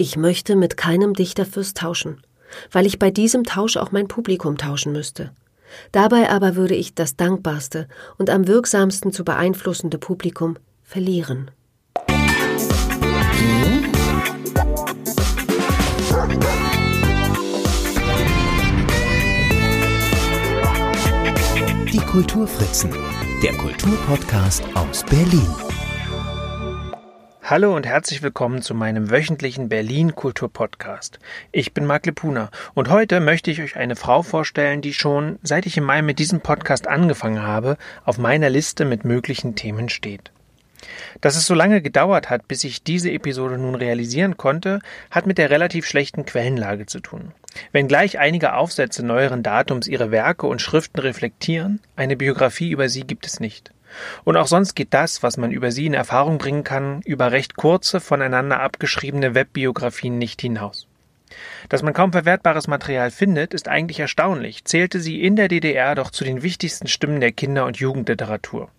Ich möchte mit keinem Dichterfürst tauschen, weil ich bei diesem Tausch auch mein Publikum tauschen müsste. Dabei aber würde ich das dankbarste und am wirksamsten zu beeinflussende Publikum verlieren. Die Kulturfritzen, der Kulturpodcast aus Berlin. Hallo und herzlich willkommen zu meinem wöchentlichen Berlin Kulturpodcast. Ich bin Marc Lepuna und heute möchte ich euch eine Frau vorstellen, die schon seit ich im Mai mit diesem Podcast angefangen habe, auf meiner Liste mit möglichen Themen steht. Dass es so lange gedauert hat, bis ich diese Episode nun realisieren konnte, hat mit der relativ schlechten Quellenlage zu tun. Wenngleich einige Aufsätze neueren Datums ihre Werke und Schriften reflektieren, eine Biografie über sie gibt es nicht. Und auch sonst geht das, was man über sie in Erfahrung bringen kann, über recht kurze, voneinander abgeschriebene Webbiografien nicht hinaus. Dass man kaum verwertbares Material findet, ist eigentlich erstaunlich, zählte sie in der DDR doch zu den wichtigsten Stimmen der Kinder- und Jugendliteratur.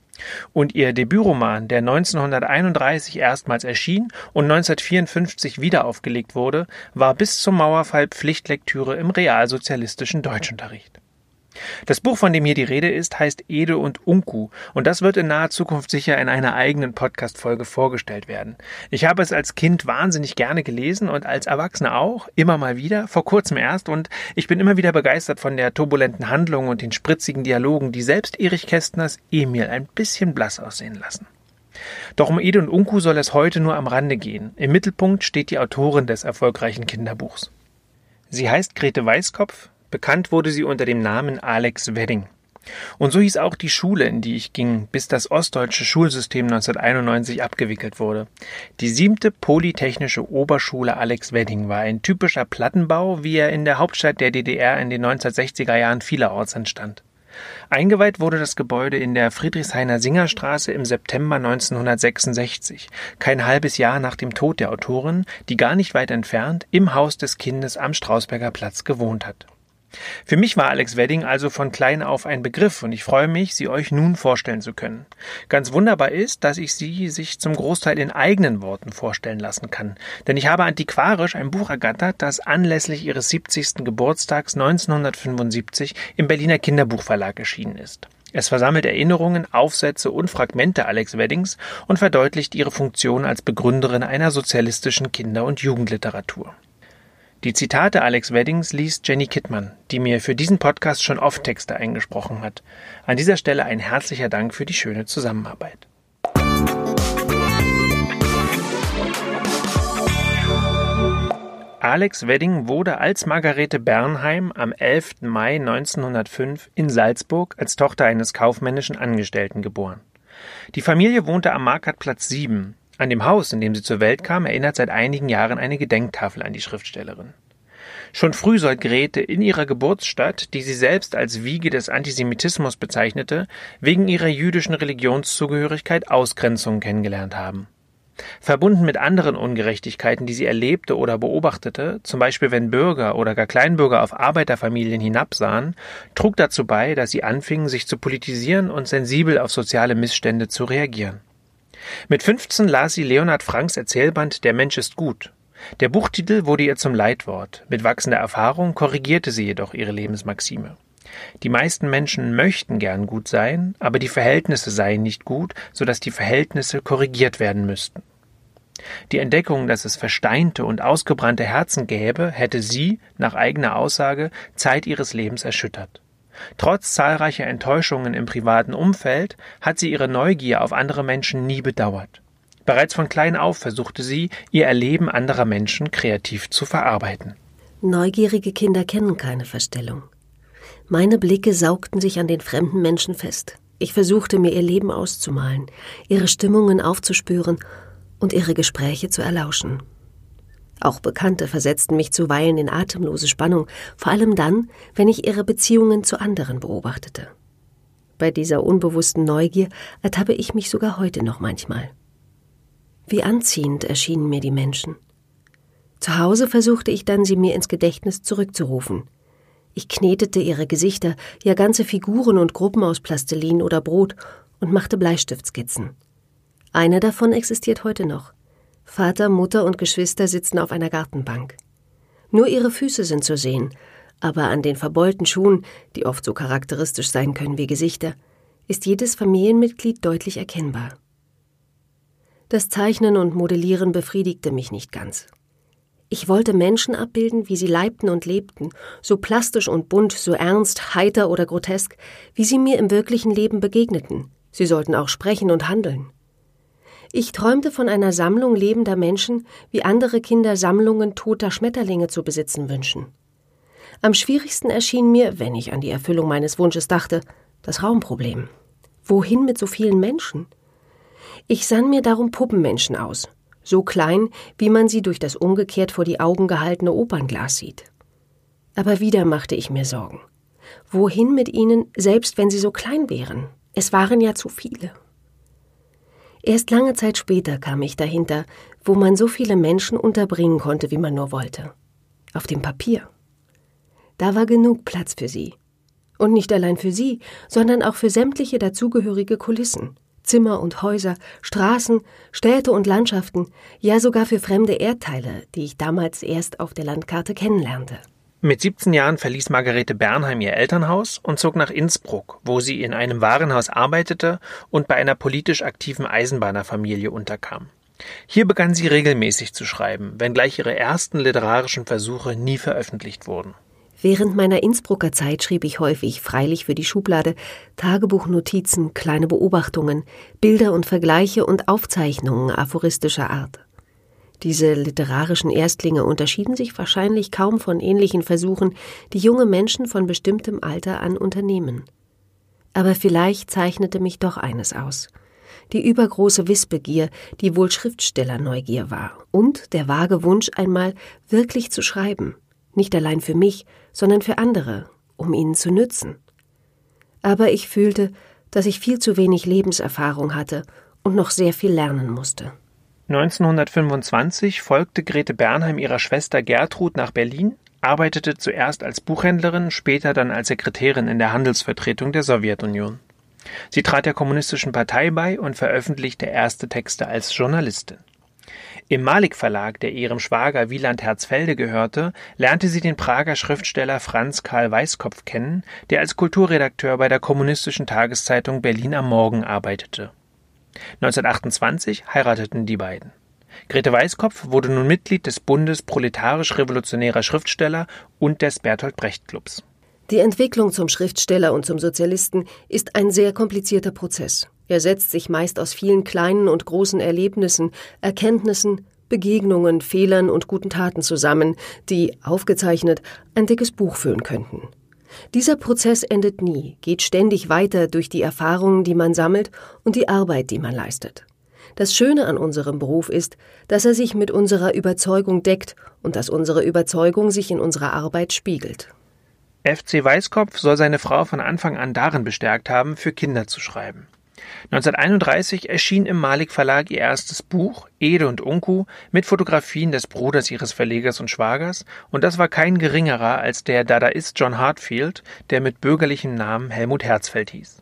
Und ihr Debütroman, der 1931 erstmals erschien und 1954 wieder aufgelegt wurde, war bis zum Mauerfall Pflichtlektüre im realsozialistischen Deutschunterricht. Das Buch, von dem hier die Rede ist, heißt Ede und Unku und das wird in naher Zukunft sicher in einer eigenen Podcast-Folge vorgestellt werden. Ich habe es als Kind wahnsinnig gerne gelesen und als Erwachsener auch, immer mal wieder, vor kurzem erst und ich bin immer wieder begeistert von der turbulenten Handlung und den spritzigen Dialogen, die selbst Erich Kästners Emil ein bisschen blass aussehen lassen. Doch um Ede und Unku soll es heute nur am Rande gehen. Im Mittelpunkt steht die Autorin des erfolgreichen Kinderbuchs. Sie heißt Grete Weißkopf, Bekannt wurde sie unter dem Namen Alex Wedding. Und so hieß auch die Schule, in die ich ging, bis das ostdeutsche Schulsystem 1991 abgewickelt wurde. Die siebte Polytechnische Oberschule Alex Wedding war ein typischer Plattenbau, wie er in der Hauptstadt der DDR in den 1960er Jahren vielerorts entstand. Eingeweiht wurde das Gebäude in der Friedrichshainer Singerstraße im September 1966, kein halbes Jahr nach dem Tod der Autorin, die gar nicht weit entfernt im Haus des Kindes am Strausberger Platz gewohnt hat. Für mich war Alex Wedding also von klein auf ein Begriff und ich freue mich, sie euch nun vorstellen zu können. Ganz wunderbar ist, dass ich sie sich zum Großteil in eigenen Worten vorstellen lassen kann, denn ich habe antiquarisch ein Buch ergattert, das anlässlich ihres 70. Geburtstags 1975 im Berliner Kinderbuchverlag erschienen ist. Es versammelt Erinnerungen, Aufsätze und Fragmente Alex Weddings und verdeutlicht ihre Funktion als Begründerin einer sozialistischen Kinder- und Jugendliteratur. Die Zitate Alex Weddings liest Jenny Kittmann, die mir für diesen Podcast schon oft Texte eingesprochen hat. An dieser Stelle ein herzlicher Dank für die schöne Zusammenarbeit. Alex Wedding wurde als Margarete Bernheim am 11. Mai 1905 in Salzburg als Tochter eines kaufmännischen Angestellten geboren. Die Familie wohnte am Markatplatz 7, an dem Haus, in dem sie zur Welt kam, erinnert seit einigen Jahren eine Gedenktafel an die Schriftstellerin. Schon früh soll Grete in ihrer Geburtsstadt, die sie selbst als Wiege des Antisemitismus bezeichnete, wegen ihrer jüdischen Religionszugehörigkeit Ausgrenzung kennengelernt haben. Verbunden mit anderen Ungerechtigkeiten, die sie erlebte oder beobachtete, zum Beispiel wenn Bürger oder gar Kleinbürger auf Arbeiterfamilien hinabsahen, trug dazu bei, dass sie anfingen, sich zu politisieren und sensibel auf soziale Missstände zu reagieren. Mit 15 las sie Leonhard Franks Erzählband Der Mensch ist gut. Der Buchtitel wurde ihr zum Leitwort. Mit wachsender Erfahrung korrigierte sie jedoch ihre Lebensmaxime. Die meisten Menschen möchten gern gut sein, aber die Verhältnisse seien nicht gut, so dass die Verhältnisse korrigiert werden müssten. Die Entdeckung, dass es versteinte und ausgebrannte Herzen gäbe, hätte sie, nach eigener Aussage, Zeit ihres Lebens erschüttert. Trotz zahlreicher Enttäuschungen im privaten Umfeld hat sie ihre Neugier auf andere Menschen nie bedauert. Bereits von klein auf versuchte sie, ihr Erleben anderer Menschen kreativ zu verarbeiten. Neugierige Kinder kennen keine Verstellung. Meine Blicke saugten sich an den fremden Menschen fest. Ich versuchte mir ihr Leben auszumalen, ihre Stimmungen aufzuspüren und ihre Gespräche zu erlauschen. Auch Bekannte versetzten mich zuweilen in atemlose Spannung, vor allem dann, wenn ich ihre Beziehungen zu anderen beobachtete. Bei dieser unbewussten Neugier ertappe ich mich sogar heute noch manchmal. Wie anziehend erschienen mir die Menschen. Zu Hause versuchte ich dann, sie mir ins Gedächtnis zurückzurufen. Ich knetete ihre Gesichter, ja ganze Figuren und Gruppen aus Plastilin oder Brot und machte Bleistiftskizzen. Eine davon existiert heute noch. Vater, Mutter und Geschwister sitzen auf einer Gartenbank. Nur ihre Füße sind zu sehen, aber an den verbeulten Schuhen, die oft so charakteristisch sein können wie Gesichter, ist jedes Familienmitglied deutlich erkennbar. Das Zeichnen und Modellieren befriedigte mich nicht ganz. Ich wollte Menschen abbilden, wie sie leibten und lebten, so plastisch und bunt, so ernst, heiter oder grotesk, wie sie mir im wirklichen Leben begegneten. Sie sollten auch sprechen und handeln. Ich träumte von einer Sammlung lebender Menschen, wie andere Kinder Sammlungen toter Schmetterlinge zu besitzen wünschen. Am schwierigsten erschien mir, wenn ich an die Erfüllung meines Wunsches dachte, das Raumproblem. Wohin mit so vielen Menschen? Ich sann mir darum Puppenmenschen aus, so klein, wie man sie durch das umgekehrt vor die Augen gehaltene Opernglas sieht. Aber wieder machte ich mir Sorgen. Wohin mit ihnen, selbst wenn sie so klein wären? Es waren ja zu viele. Erst lange Zeit später kam ich dahinter, wo man so viele Menschen unterbringen konnte, wie man nur wollte. Auf dem Papier. Da war genug Platz für sie. Und nicht allein für sie, sondern auch für sämtliche dazugehörige Kulissen. Zimmer und Häuser, Straßen, Städte und Landschaften, ja sogar für fremde Erdteile, die ich damals erst auf der Landkarte kennenlernte. Mit 17 Jahren verließ Margarete Bernheim ihr Elternhaus und zog nach Innsbruck, wo sie in einem Warenhaus arbeitete und bei einer politisch aktiven Eisenbahnerfamilie unterkam. Hier begann sie regelmäßig zu schreiben, wenngleich ihre ersten literarischen Versuche nie veröffentlicht wurden. Während meiner Innsbrucker Zeit schrieb ich häufig, freilich für die Schublade, Tagebuchnotizen, kleine Beobachtungen, Bilder und Vergleiche und Aufzeichnungen aphoristischer Art. Diese literarischen Erstlinge unterschieden sich wahrscheinlich kaum von ähnlichen Versuchen, die junge Menschen von bestimmtem Alter an unternehmen. Aber vielleicht zeichnete mich doch eines aus. Die übergroße Wissbegier, die wohl Schriftstellerneugier war, und der vage Wunsch, einmal wirklich zu schreiben, nicht allein für mich, sondern für andere, um ihnen zu nützen. Aber ich fühlte, dass ich viel zu wenig Lebenserfahrung hatte und noch sehr viel lernen musste. 1925 folgte Grete Bernheim ihrer Schwester Gertrud nach Berlin, arbeitete zuerst als Buchhändlerin, später dann als Sekretärin in der Handelsvertretung der Sowjetunion. Sie trat der Kommunistischen Partei bei und veröffentlichte erste Texte als Journalistin. Im Malik Verlag, der ihrem Schwager Wieland Herzfelde gehörte, lernte sie den Prager Schriftsteller Franz Karl Weißkopf kennen, der als Kulturredakteur bei der kommunistischen Tageszeitung Berlin am Morgen arbeitete. 1928 heirateten die beiden. Grete Weißkopf wurde nun Mitglied des Bundes proletarisch-revolutionärer Schriftsteller und des Bertolt Brecht Clubs. Die Entwicklung zum Schriftsteller und zum Sozialisten ist ein sehr komplizierter Prozess. Er setzt sich meist aus vielen kleinen und großen Erlebnissen, Erkenntnissen, Begegnungen, Fehlern und guten Taten zusammen, die, aufgezeichnet, ein dickes Buch füllen könnten. Dieser Prozess endet nie, geht ständig weiter durch die Erfahrungen, die man sammelt und die Arbeit, die man leistet. Das Schöne an unserem Beruf ist, dass er sich mit unserer Überzeugung deckt und dass unsere Überzeugung sich in unserer Arbeit spiegelt. FC Weißkopf soll seine Frau von Anfang an darin bestärkt haben, für Kinder zu schreiben. 1931 erschien im Malik Verlag ihr erstes Buch Ede und Unku mit Fotografien des Bruders ihres Verlegers und Schwagers, und das war kein geringerer als der Dadaist John Hartfield, der mit bürgerlichem Namen Helmut Herzfeld hieß.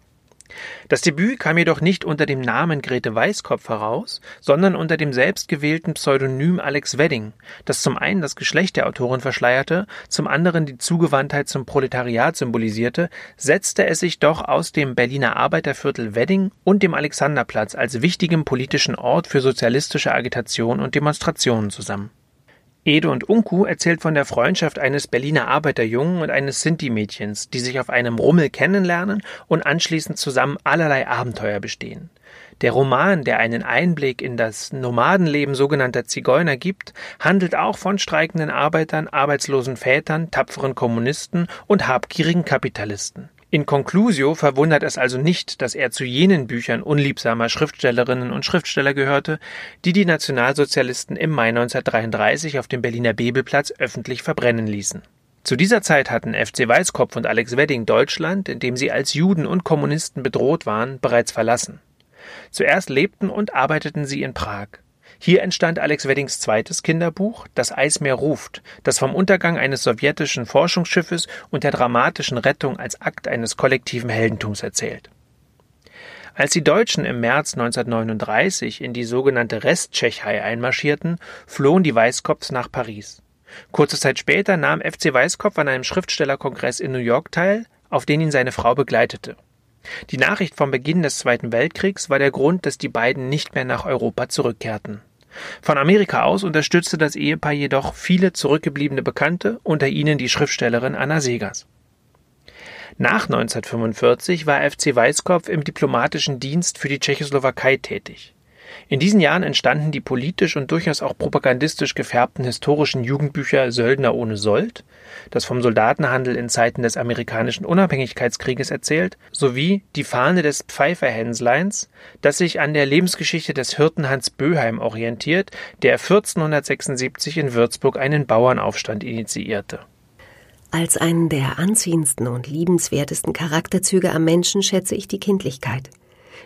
Das Debüt kam jedoch nicht unter dem Namen Grete Weißkopf heraus, sondern unter dem selbstgewählten Pseudonym Alex Wedding, das zum einen das Geschlecht der Autorin verschleierte, zum anderen die Zugewandtheit zum Proletariat symbolisierte, setzte es sich doch aus dem Berliner Arbeiterviertel Wedding und dem Alexanderplatz als wichtigem politischen Ort für sozialistische Agitation und Demonstrationen zusammen. Ede und Unku erzählt von der Freundschaft eines Berliner Arbeiterjungen und eines Sinti-Mädchens, die sich auf einem Rummel kennenlernen und anschließend zusammen allerlei Abenteuer bestehen. Der Roman, der einen Einblick in das Nomadenleben sogenannter Zigeuner gibt, handelt auch von streikenden Arbeitern, arbeitslosen Vätern, tapferen Kommunisten und habgierigen Kapitalisten. In Conclusio verwundert es also nicht, dass er zu jenen Büchern unliebsamer Schriftstellerinnen und Schriftsteller gehörte, die die Nationalsozialisten im Mai 1933 auf dem Berliner Bebelplatz öffentlich verbrennen ließen. Zu dieser Zeit hatten FC Weißkopf und Alex Wedding Deutschland, in dem sie als Juden und Kommunisten bedroht waren, bereits verlassen. Zuerst lebten und arbeiteten sie in Prag. Hier entstand Alex Weddings zweites Kinderbuch Das Eismeer ruft, das vom Untergang eines sowjetischen Forschungsschiffes und der dramatischen Rettung als Akt eines kollektiven Heldentums erzählt. Als die Deutschen im März 1939 in die sogenannte Resttschechei einmarschierten, flohen die Weißkopfs nach Paris. Kurze Zeit später nahm FC Weißkopf an einem Schriftstellerkongress in New York teil, auf den ihn seine Frau begleitete. Die Nachricht vom Beginn des Zweiten Weltkriegs war der Grund, dass die beiden nicht mehr nach Europa zurückkehrten. Von Amerika aus unterstützte das Ehepaar jedoch viele zurückgebliebene Bekannte, unter ihnen die Schriftstellerin Anna Segers. Nach 1945 war FC Weißkopf im diplomatischen Dienst für die Tschechoslowakei tätig. In diesen Jahren entstanden die politisch und durchaus auch propagandistisch gefärbten historischen Jugendbücher Söldner ohne Sold, das vom Soldatenhandel in Zeiten des amerikanischen Unabhängigkeitskrieges erzählt, sowie Die Fahne des Pfeiferhänsleins, das sich an der Lebensgeschichte des Hirten Hans Böheim orientiert, der 1476 in Würzburg einen Bauernaufstand initiierte. Als einen der anziehendsten und liebenswertesten Charakterzüge am Menschen schätze ich die Kindlichkeit.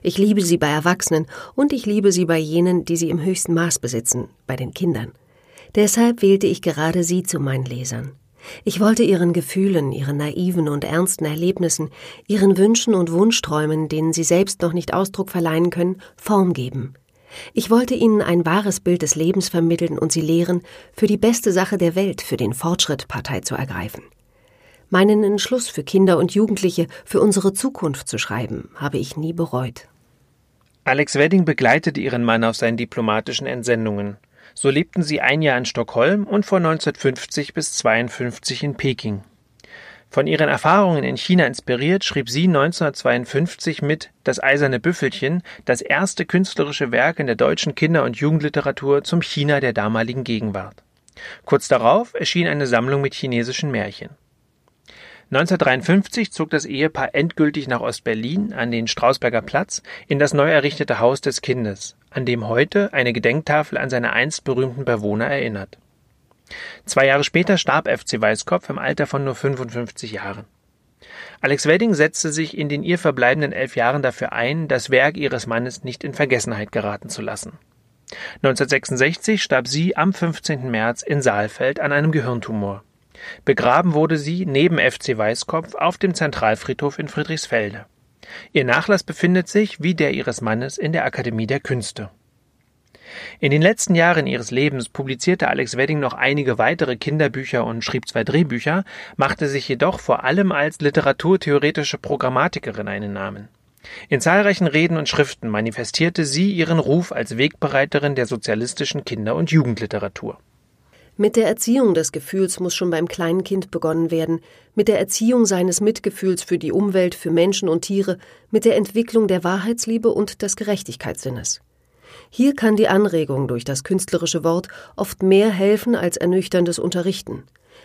Ich liebe sie bei Erwachsenen und ich liebe sie bei jenen, die sie im höchsten Maß besitzen, bei den Kindern. Deshalb wählte ich gerade sie zu meinen Lesern. Ich wollte ihren Gefühlen, ihren naiven und ernsten Erlebnissen, ihren Wünschen und Wunschträumen, denen sie selbst noch nicht Ausdruck verleihen können, Form geben. Ich wollte ihnen ein wahres Bild des Lebens vermitteln und sie lehren, für die beste Sache der Welt, für den Fortschritt Partei zu ergreifen. Meinen Entschluss für Kinder und Jugendliche, für unsere Zukunft zu schreiben, habe ich nie bereut. Alex Wedding begleitete ihren Mann auf seinen diplomatischen Entsendungen. So lebten sie ein Jahr in Stockholm und von 1950 bis 52 in Peking. Von ihren Erfahrungen in China inspiriert, schrieb sie 1952 mit Das eiserne Büffelchen das erste künstlerische Werk in der deutschen Kinder- und Jugendliteratur zum China der damaligen Gegenwart. Kurz darauf erschien eine Sammlung mit chinesischen Märchen. 1953 zog das Ehepaar endgültig nach Ostberlin an den Strausberger Platz in das neu errichtete Haus des Kindes, an dem heute eine Gedenktafel an seine einst berühmten Bewohner erinnert. Zwei Jahre später starb FC Weißkopf im Alter von nur 55 Jahren. Alex Wedding setzte sich in den ihr verbleibenden elf Jahren dafür ein, das Werk ihres Mannes nicht in Vergessenheit geraten zu lassen. 1966 starb sie am 15. März in Saalfeld an einem Gehirntumor. Begraben wurde sie neben FC Weißkopf auf dem Zentralfriedhof in Friedrichsfelde. Ihr Nachlass befindet sich, wie der ihres Mannes, in der Akademie der Künste. In den letzten Jahren ihres Lebens publizierte Alex Wedding noch einige weitere Kinderbücher und schrieb zwei Drehbücher, machte sich jedoch vor allem als literaturtheoretische Programmatikerin einen Namen. In zahlreichen Reden und Schriften manifestierte sie ihren Ruf als Wegbereiterin der sozialistischen Kinder- und Jugendliteratur. Mit der Erziehung des Gefühls muss schon beim kleinen Kind begonnen werden, mit der Erziehung seines Mitgefühls für die Umwelt, für Menschen und Tiere, mit der Entwicklung der Wahrheitsliebe und des Gerechtigkeitssinnes. Hier kann die Anregung durch das künstlerische Wort oft mehr helfen als ernüchterndes Unterrichten.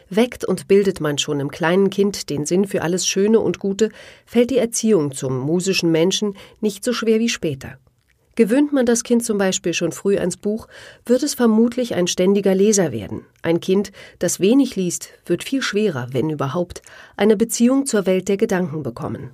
Weckt und bildet man schon im kleinen Kind den Sinn für alles Schöne und Gute, fällt die Erziehung zum musischen Menschen nicht so schwer wie später. Gewöhnt man das Kind zum Beispiel schon früh ans Buch, wird es vermutlich ein ständiger Leser werden. Ein Kind, das wenig liest, wird viel schwerer, wenn überhaupt, eine Beziehung zur Welt der Gedanken bekommen.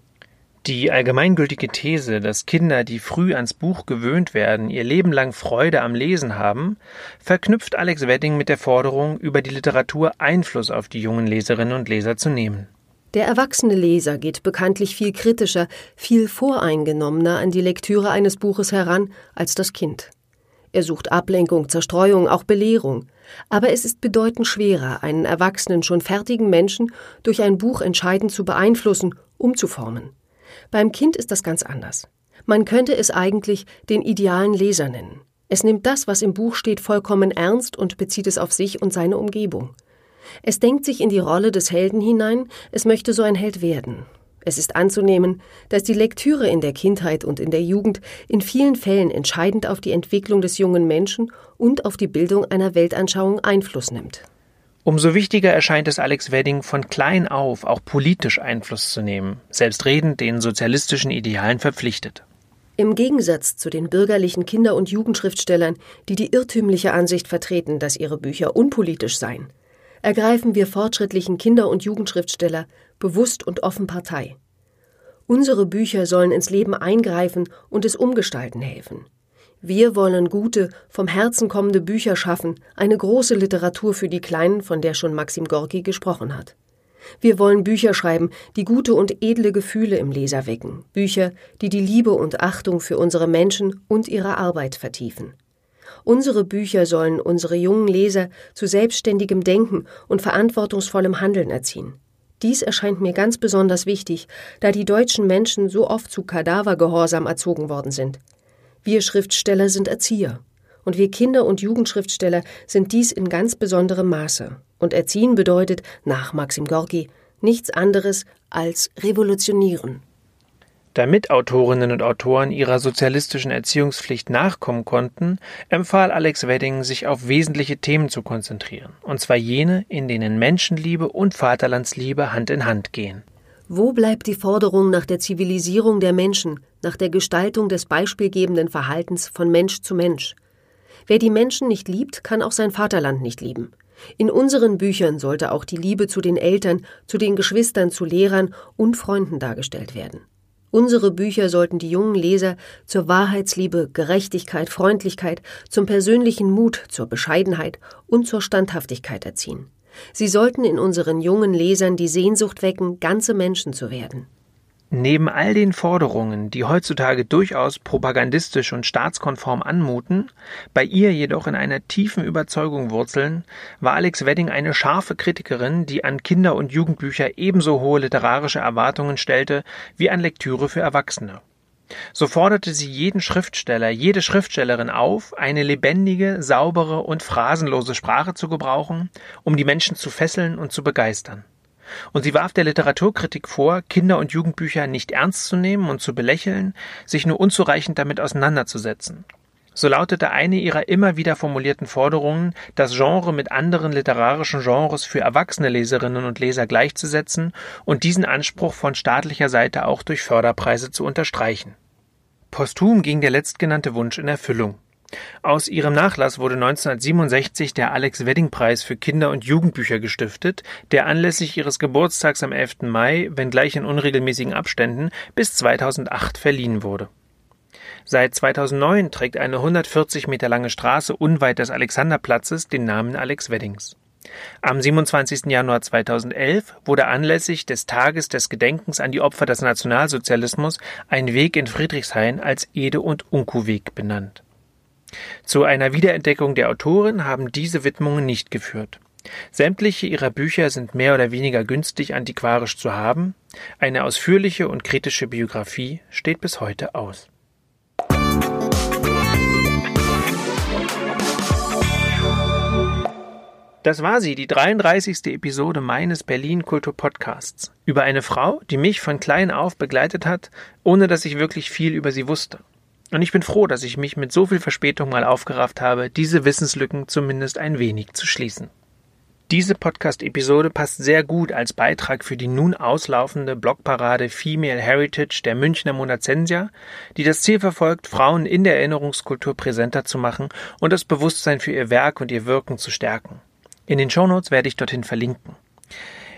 Die allgemeingültige These, dass Kinder, die früh ans Buch gewöhnt werden, ihr Leben lang Freude am Lesen haben, verknüpft Alex Wedding mit der Forderung, über die Literatur Einfluss auf die jungen Leserinnen und Leser zu nehmen. Der erwachsene Leser geht bekanntlich viel kritischer, viel voreingenommener an die Lektüre eines Buches heran als das Kind. Er sucht Ablenkung, Zerstreuung, auch Belehrung. Aber es ist bedeutend schwerer, einen erwachsenen, schon fertigen Menschen durch ein Buch entscheidend zu beeinflussen, umzuformen. Beim Kind ist das ganz anders. Man könnte es eigentlich den idealen Leser nennen. Es nimmt das, was im Buch steht, vollkommen ernst und bezieht es auf sich und seine Umgebung. Es denkt sich in die Rolle des Helden hinein, es möchte so ein Held werden. Es ist anzunehmen, dass die Lektüre in der Kindheit und in der Jugend in vielen Fällen entscheidend auf die Entwicklung des jungen Menschen und auf die Bildung einer Weltanschauung Einfluss nimmt. Umso wichtiger erscheint es Alex Wedding, von klein auf auch politisch Einfluss zu nehmen, selbstredend den sozialistischen Idealen verpflichtet. Im Gegensatz zu den bürgerlichen Kinder- und Jugendschriftstellern, die die irrtümliche Ansicht vertreten, dass ihre Bücher unpolitisch seien, ergreifen wir fortschrittlichen Kinder- und Jugendschriftsteller bewusst und offen Partei. Unsere Bücher sollen ins Leben eingreifen und es umgestalten helfen. Wir wollen gute, vom Herzen kommende Bücher schaffen, eine große Literatur für die Kleinen, von der schon Maxim Gorki gesprochen hat. Wir wollen Bücher schreiben, die gute und edle Gefühle im Leser wecken, Bücher, die die Liebe und Achtung für unsere Menschen und ihre Arbeit vertiefen. Unsere Bücher sollen unsere jungen Leser zu selbstständigem Denken und verantwortungsvollem Handeln erziehen. Dies erscheint mir ganz besonders wichtig, da die deutschen Menschen so oft zu Kadavergehorsam erzogen worden sind. Wir Schriftsteller sind Erzieher. Und wir Kinder- und Jugendschriftsteller sind dies in ganz besonderem Maße. Und erziehen bedeutet, nach Maxim Gorki, nichts anderes als revolutionieren. Damit Autorinnen und Autoren ihrer sozialistischen Erziehungspflicht nachkommen konnten, empfahl Alex Wedding, sich auf wesentliche Themen zu konzentrieren, und zwar jene, in denen Menschenliebe und Vaterlandsliebe Hand in Hand gehen. Wo bleibt die Forderung nach der Zivilisierung der Menschen, nach der Gestaltung des beispielgebenden Verhaltens von Mensch zu Mensch? Wer die Menschen nicht liebt, kann auch sein Vaterland nicht lieben. In unseren Büchern sollte auch die Liebe zu den Eltern, zu den Geschwistern, zu Lehrern und Freunden dargestellt werden. Unsere Bücher sollten die jungen Leser zur Wahrheitsliebe, Gerechtigkeit, Freundlichkeit, zum persönlichen Mut, zur Bescheidenheit und zur Standhaftigkeit erziehen. Sie sollten in unseren jungen Lesern die Sehnsucht wecken, ganze Menschen zu werden. Neben all den Forderungen, die heutzutage durchaus propagandistisch und staatskonform anmuten, bei ihr jedoch in einer tiefen Überzeugung wurzeln, war Alex Wedding eine scharfe Kritikerin, die an Kinder- und Jugendbücher ebenso hohe literarische Erwartungen stellte wie an Lektüre für Erwachsene. So forderte sie jeden Schriftsteller, jede Schriftstellerin auf, eine lebendige, saubere und phrasenlose Sprache zu gebrauchen, um die Menschen zu fesseln und zu begeistern. Und sie warf der Literaturkritik vor, Kinder- und Jugendbücher nicht ernst zu nehmen und zu belächeln, sich nur unzureichend damit auseinanderzusetzen. So lautete eine ihrer immer wieder formulierten Forderungen, das Genre mit anderen literarischen Genres für erwachsene Leserinnen und Leser gleichzusetzen und diesen Anspruch von staatlicher Seite auch durch Förderpreise zu unterstreichen. Posthum ging der letztgenannte Wunsch in Erfüllung. Aus ihrem Nachlass wurde 1967 der Alex-Wedding-Preis für Kinder- und Jugendbücher gestiftet, der anlässlich ihres Geburtstags am 11. Mai, wenngleich in unregelmäßigen Abständen, bis 2008 verliehen wurde. Seit 2009 trägt eine 140 Meter lange Straße unweit des Alexanderplatzes den Namen Alex Weddings. Am 27. Januar 2011 wurde anlässlich des Tages des Gedenkens an die Opfer des Nationalsozialismus ein Weg in Friedrichshain als Ede- und Unkuweg benannt. Zu einer Wiederentdeckung der Autorin haben diese Widmungen nicht geführt. Sämtliche ihrer Bücher sind mehr oder weniger günstig antiquarisch zu haben. Eine ausführliche und kritische Biografie steht bis heute aus. Das war sie, die 33. Episode meines Berlin Kultur Podcasts. Über eine Frau, die mich von klein auf begleitet hat, ohne dass ich wirklich viel über sie wusste. Und ich bin froh, dass ich mich mit so viel Verspätung mal aufgerafft habe, diese Wissenslücken zumindest ein wenig zu schließen. Diese Podcast-Episode passt sehr gut als Beitrag für die nun auslaufende Blogparade Female Heritage der Münchner Monazensia, die das Ziel verfolgt, Frauen in der Erinnerungskultur präsenter zu machen und das Bewusstsein für ihr Werk und ihr Wirken zu stärken. In den Shownotes werde ich dorthin verlinken.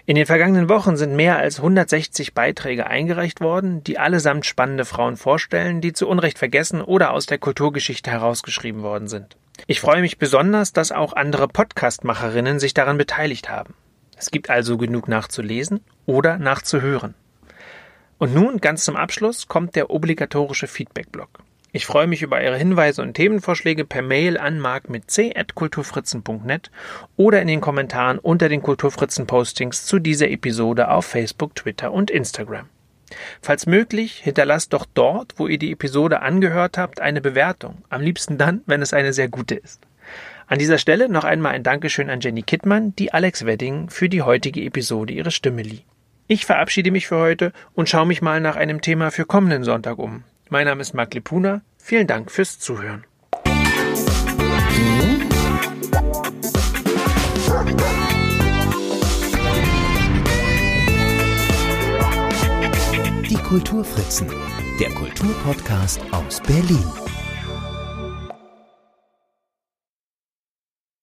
In den vergangenen Wochen sind mehr als 160 Beiträge eingereicht worden, die allesamt spannende Frauen vorstellen, die zu Unrecht vergessen oder aus der Kulturgeschichte herausgeschrieben worden sind. Ich freue mich besonders, dass auch andere Podcastmacherinnen sich daran beteiligt haben. Es gibt also genug nachzulesen oder nachzuhören. Und nun, ganz zum Abschluss, kommt der obligatorische Feedback-Blog. Ich freue mich über Ihre Hinweise und Themenvorschläge per Mail an mark mit c.kulturfritzen.net oder in den Kommentaren unter den Kulturfritzen-Postings zu dieser Episode auf Facebook, Twitter und Instagram. Falls möglich, hinterlasst doch dort, wo ihr die Episode angehört habt, eine Bewertung. Am liebsten dann, wenn es eine sehr gute ist. An dieser Stelle noch einmal ein Dankeschön an Jenny Kittmann, die Alex Wedding für die heutige Episode ihre Stimme lieh. Ich verabschiede mich für heute und schaue mich mal nach einem Thema für kommenden Sonntag um. Mein Name ist Marc Lepuna. Vielen Dank fürs Zuhören. Die Kulturfritzen, der Kulturpodcast aus Berlin.